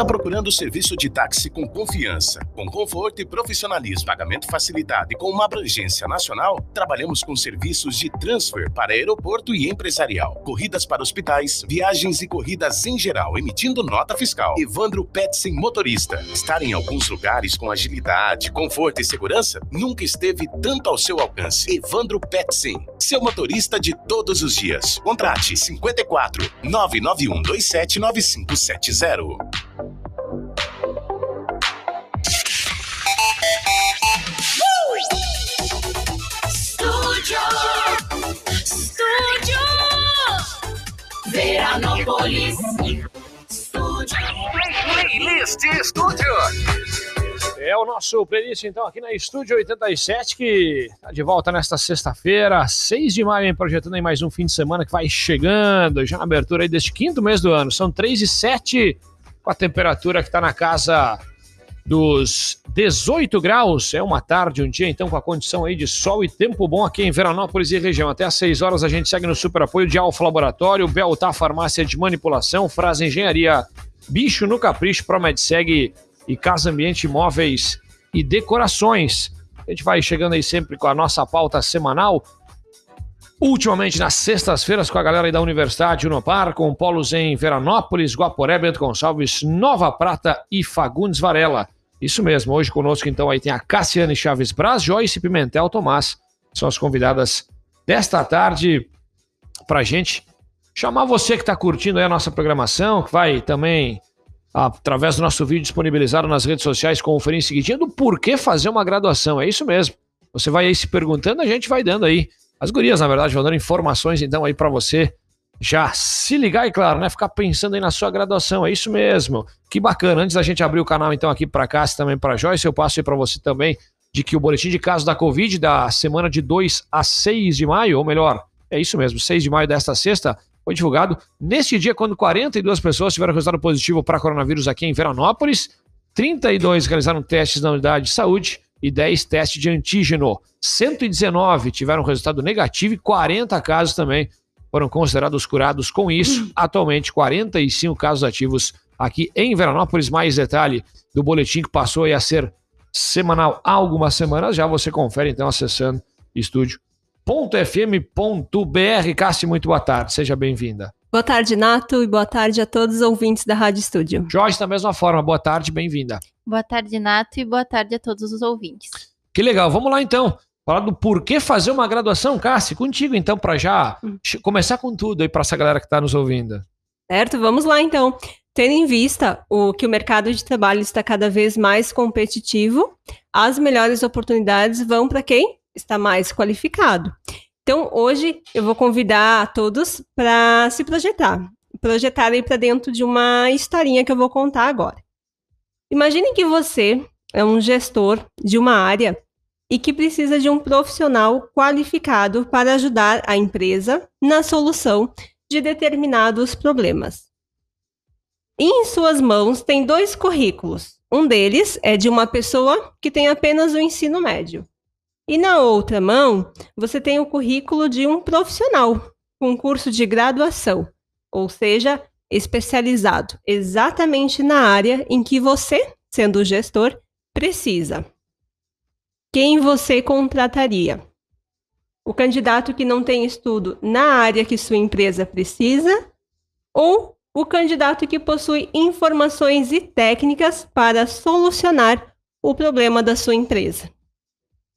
Está procurando serviço de táxi com confiança, com conforto e profissionalismo, pagamento facilitado e com uma abrangência nacional? Trabalhamos com serviços de transfer para aeroporto e empresarial, corridas para hospitais, viagens e corridas em geral, emitindo nota fiscal. Evandro Petsen Motorista. Estar em alguns lugares com agilidade, conforto e segurança nunca esteve tanto ao seu alcance. Evandro Petsen, seu motorista de todos os dias. Contrate 54 991 27 9570. Veranópolis! Estúdio! Playlist Estúdio! É o nosso playlist, então, aqui na Estúdio 87, que tá de volta nesta sexta-feira, 6 de maio, projetando aí mais um fim de semana que vai chegando, já na abertura aí deste quinto mês do ano. São 3 e 7, com a temperatura que tá na casa dos 18 graus. É uma tarde, um dia, então, com a condição aí de sol e tempo bom aqui em Veranópolis e região. Até às 6 horas a gente segue no super apoio de Alfa Laboratório, Beltar Farmácia de Manipulação, Frase Engenharia, Bicho no Capricho, Promedseg e Casa Ambiente Imóveis e Decorações. A gente vai chegando aí sempre com a nossa pauta semanal. Ultimamente nas sextas-feiras com a galera aí da Universidade Unopar, com polos em Veranópolis, Guaporé, Bento Gonçalves, Nova Prata e Fagundes Varela. Isso mesmo, hoje conosco então aí tem a Cassiane Chaves Braz, Joyce Pimentel Tomás. São as convidadas desta tarde pra gente chamar você que está curtindo aí a nossa programação, que vai também através do nosso vídeo disponibilizado nas redes sociais, conferir em seguidinho do porquê fazer uma graduação. É isso mesmo. Você vai aí se perguntando, a gente vai dando aí as gurias, na verdade, vão dando informações então aí para você já se ligar e, claro, né, ficar pensando aí na sua graduação. É isso mesmo. Que bacana. Antes da gente abrir o canal então aqui para cá, também para Joyce, eu passo aí para você também de que o boletim de casos da Covid da semana de 2 a 6 de maio, ou melhor, é isso mesmo, 6 de maio desta sexta, foi divulgado neste dia quando 42 pessoas tiveram resultado positivo para coronavírus aqui em Veranópolis, 32 realizaram testes na unidade de saúde e 10 testes de antígeno. 119 tiveram resultado negativo e 40 casos também foram considerados curados com isso. Atualmente, 45 casos ativos aqui em Veranópolis. Mais detalhe do boletim que passou a ser semanal há algumas semanas. Já você confere então acessando estúdio.fm.br. Cassi, muito boa tarde. Seja bem-vinda. Boa tarde, Nato, e boa tarde a todos os ouvintes da Rádio Estúdio. Jorge, da mesma forma, boa tarde, bem-vinda. Boa tarde, Nato, e boa tarde a todos os ouvintes. Que legal, vamos lá então. Falar do porquê fazer uma graduação, Cassi, contigo então, para já começar com tudo aí para essa galera que está nos ouvindo. Certo, vamos lá então. Tendo em vista o que o mercado de trabalho está cada vez mais competitivo, as melhores oportunidades vão para quem está mais qualificado. Então, hoje eu vou convidar todos para se projetar. Projetarem para dentro de uma historinha que eu vou contar agora. Imagine que você é um gestor de uma área e que precisa de um profissional qualificado para ajudar a empresa na solução de determinados problemas. E em suas mãos tem dois currículos. Um deles é de uma pessoa que tem apenas o ensino médio. E na outra mão, você tem o currículo de um profissional com curso de graduação, ou seja, especializado exatamente na área em que você, sendo gestor, precisa. Quem você contrataria? O candidato que não tem estudo na área que sua empresa precisa ou o candidato que possui informações e técnicas para solucionar o problema da sua empresa?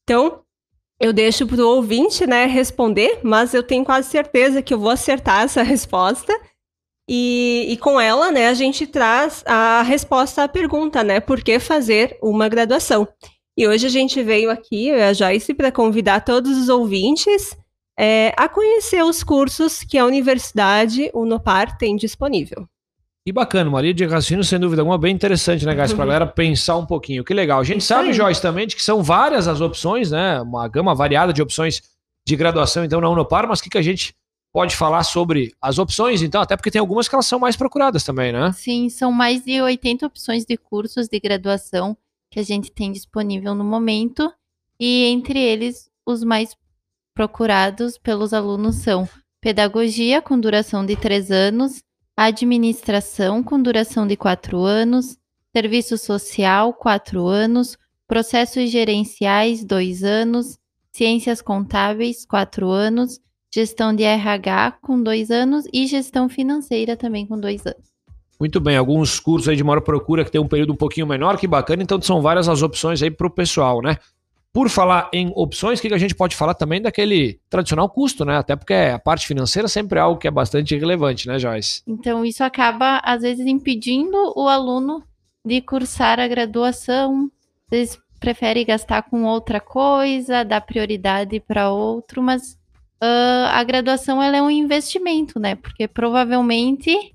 Então, eu deixo para o ouvinte né, responder, mas eu tenho quase certeza que eu vou acertar essa resposta. E, e, com ela, né, a gente traz a resposta à pergunta, né? Por que fazer uma graduação? E hoje a gente veio aqui, a Joyce, para convidar todos os ouvintes é, a conhecer os cursos que a Universidade Unopar tem disponível. E bacana, Maria de raciocínio, sem dúvida alguma, bem interessante, né, guys? Pra galera pensar um pouquinho. Que legal. A gente Isso sabe, aí. Joyce, também, de que são várias as opções, né? Uma gama variada de opções de graduação, então, na Unopar, mas o que, que a gente pode falar sobre as opções, então? Até porque tem algumas que elas são mais procuradas também, né? Sim, são mais de 80 opções de cursos de graduação que a gente tem disponível no momento, e entre eles, os mais procurados pelos alunos são pedagogia, com duração de três anos, administração com duração de quatro anos, serviço social, quatro anos, processos gerenciais, dois anos, ciências contábeis, quatro anos, gestão de RH com dois anos e gestão financeira também com dois anos. Muito bem, alguns cursos aí de maior procura que tem um período um pouquinho menor, que bacana, então são várias as opções aí para o pessoal, né? Por falar em opções, o que a gente pode falar também daquele tradicional custo, né? Até porque a parte financeira sempre é algo que é bastante relevante, né, Joyce? Então, isso acaba, às vezes, impedindo o aluno de cursar a graduação. Às vezes, prefere gastar com outra coisa, dar prioridade para outro, mas ah, a graduação ela é um investimento, né? Porque provavelmente,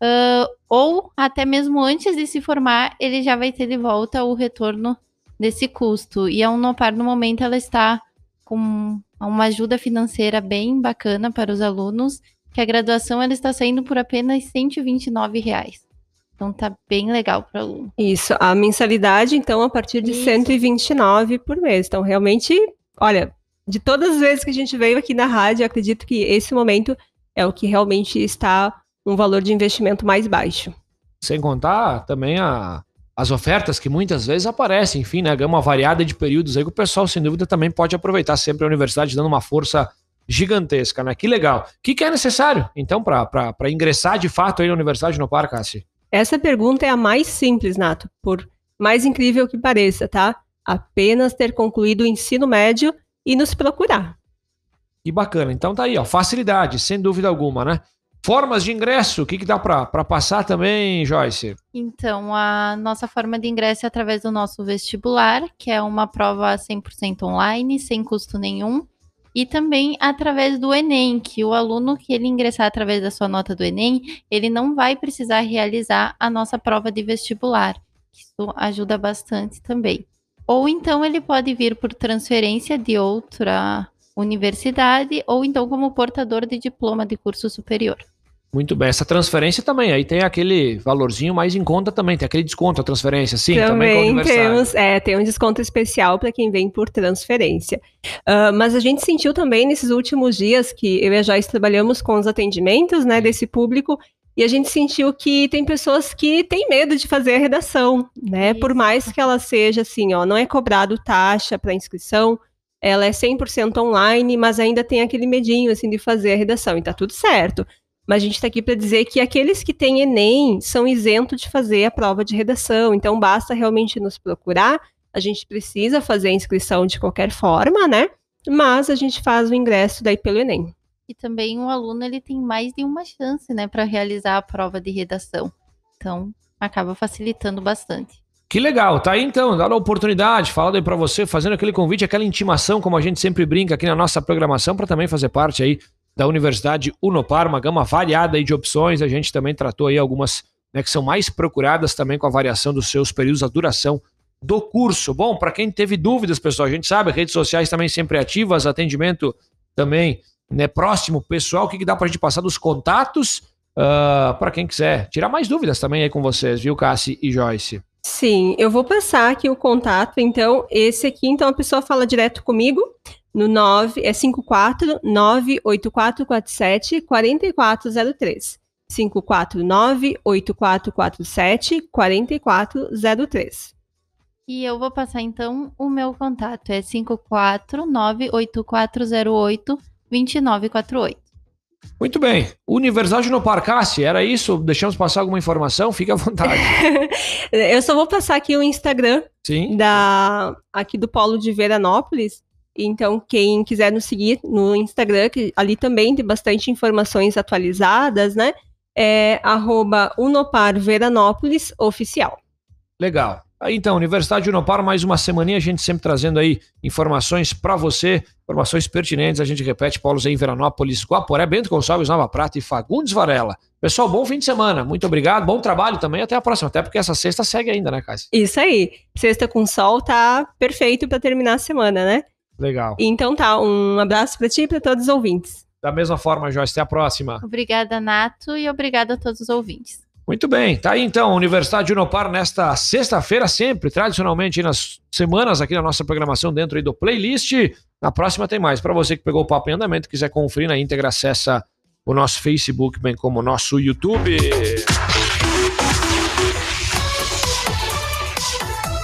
ah, ou até mesmo antes de se formar, ele já vai ter de volta o retorno desse custo. E a Unopar, no momento, ela está com uma ajuda financeira bem bacana para os alunos, que a graduação ela está saindo por apenas 129 reais. Então tá bem legal para o aluno. Isso, a mensalidade, então, a partir de Isso. 129 por mês. Então, realmente, olha, de todas as vezes que a gente veio aqui na rádio, eu acredito que esse momento é o que realmente está um valor de investimento mais baixo. Sem contar também a- as ofertas que muitas vezes aparecem, enfim, né? Gama variada de períodos aí que o pessoal, sem dúvida, também pode aproveitar sempre a universidade dando uma força gigantesca, né? Que legal. O que, que é necessário, então, para ingressar de fato aí na Universidade no Par, Cassi? Essa pergunta é a mais simples, Nato, por mais incrível que pareça, tá? Apenas ter concluído o ensino médio e nos procurar. Que bacana. Então tá aí, ó. Facilidade, sem dúvida alguma, né? Formas de ingresso, o que, que dá para passar também, Joyce? Então, a nossa forma de ingresso é através do nosso vestibular, que é uma prova 100% online, sem custo nenhum, e também através do Enem, que o aluno que ele ingressar através da sua nota do Enem, ele não vai precisar realizar a nossa prova de vestibular. Isso ajuda bastante também. Ou então ele pode vir por transferência de outra universidade, ou então como portador de diploma de curso superior. Muito bem. Essa transferência também, aí tem aquele valorzinho mais em conta também, tem aquele desconto a transferência, sim, também, com a Também temos, é, tem um desconto especial para quem vem por transferência. Ah, mas a gente sentiu também nesses últimos dias que eu e a Joyce trabalhamos com os atendimentos né, desse público e a gente sentiu que tem pessoas que têm medo de fazer a redação, né? Por Isso. mais que ela seja assim, ó, não é cobrado taxa para inscrição, ela é 100% online, mas ainda tem aquele medinho assim de fazer a redação e tá tudo certo. Mas a gente está aqui para dizer que aqueles que têm Enem são isentos de fazer a prova de redação. Então, basta realmente nos procurar. A gente precisa fazer a inscrição de qualquer forma, né? Mas a gente faz o ingresso daí pelo Enem. E também o aluno ele tem mais de uma chance, né, para realizar a prova de redação. Então, acaba facilitando bastante. Que legal, tá aí então, dando a oportunidade, falando aí pra você, fazendo aquele convite, aquela intimação, como a gente sempre brinca aqui na nossa programação, para também fazer parte aí da Universidade Unopar, uma gama variada aí de opções. A gente também tratou aí algumas né, que são mais procuradas também com a variação dos seus períodos, a duração do curso. Bom, para quem teve dúvidas, pessoal, a gente sabe, redes sociais também sempre ativas, atendimento também né, próximo, pessoal, o que, que dá pra gente passar dos contatos para quem quiser tirar mais dúvidas também aí com vocês, viu, Cassi e Joyce? Sim, eu vou passar aqui o contato. Então, esse aqui, então a pessoa fala direto comigo no 9 é 54 98447 4403. 549 8447 4403. E eu vou passar então o meu contato, é 54984082948. Muito bem. Universidade no Parcasse, era isso? Deixamos passar alguma informação? Fique à vontade. Eu só vou passar aqui o Instagram Sim. da aqui do Polo de Veranópolis. Então, quem quiser nos seguir no Instagram, que ali também tem bastante informações atualizadas, né? É arroba Unopar Veranópolis Oficial. Legal. Aí então, Universidade Unopar, mais uma semaninha, a gente sempre trazendo aí informações para você, informações pertinentes. A gente repete, Paulo em Veranópolis, Guaporé, Bento Gonçalves, Nova Prata e Fagundes Varela. Pessoal, bom fim de semana. Muito obrigado, bom trabalho também. Até a próxima, até porque essa sexta segue ainda, né, Cássio? Isso aí. Sexta com sol tá perfeito para terminar a semana, né? Legal. Então tá, um abraço para ti e para todos os ouvintes. Da mesma forma, Joyce, até a próxima. Obrigada, Nato, e obrigada a todos os ouvintes. Muito bem, tá aí então, Universidade Unopar nesta sexta-feira, sempre, tradicionalmente, nas semanas aqui na nossa programação dentro do playlist. Na próxima tem mais. Para você que pegou o papo em andamento, quiser conferir na íntegra, acessa o nosso Facebook, bem como o nosso YouTube.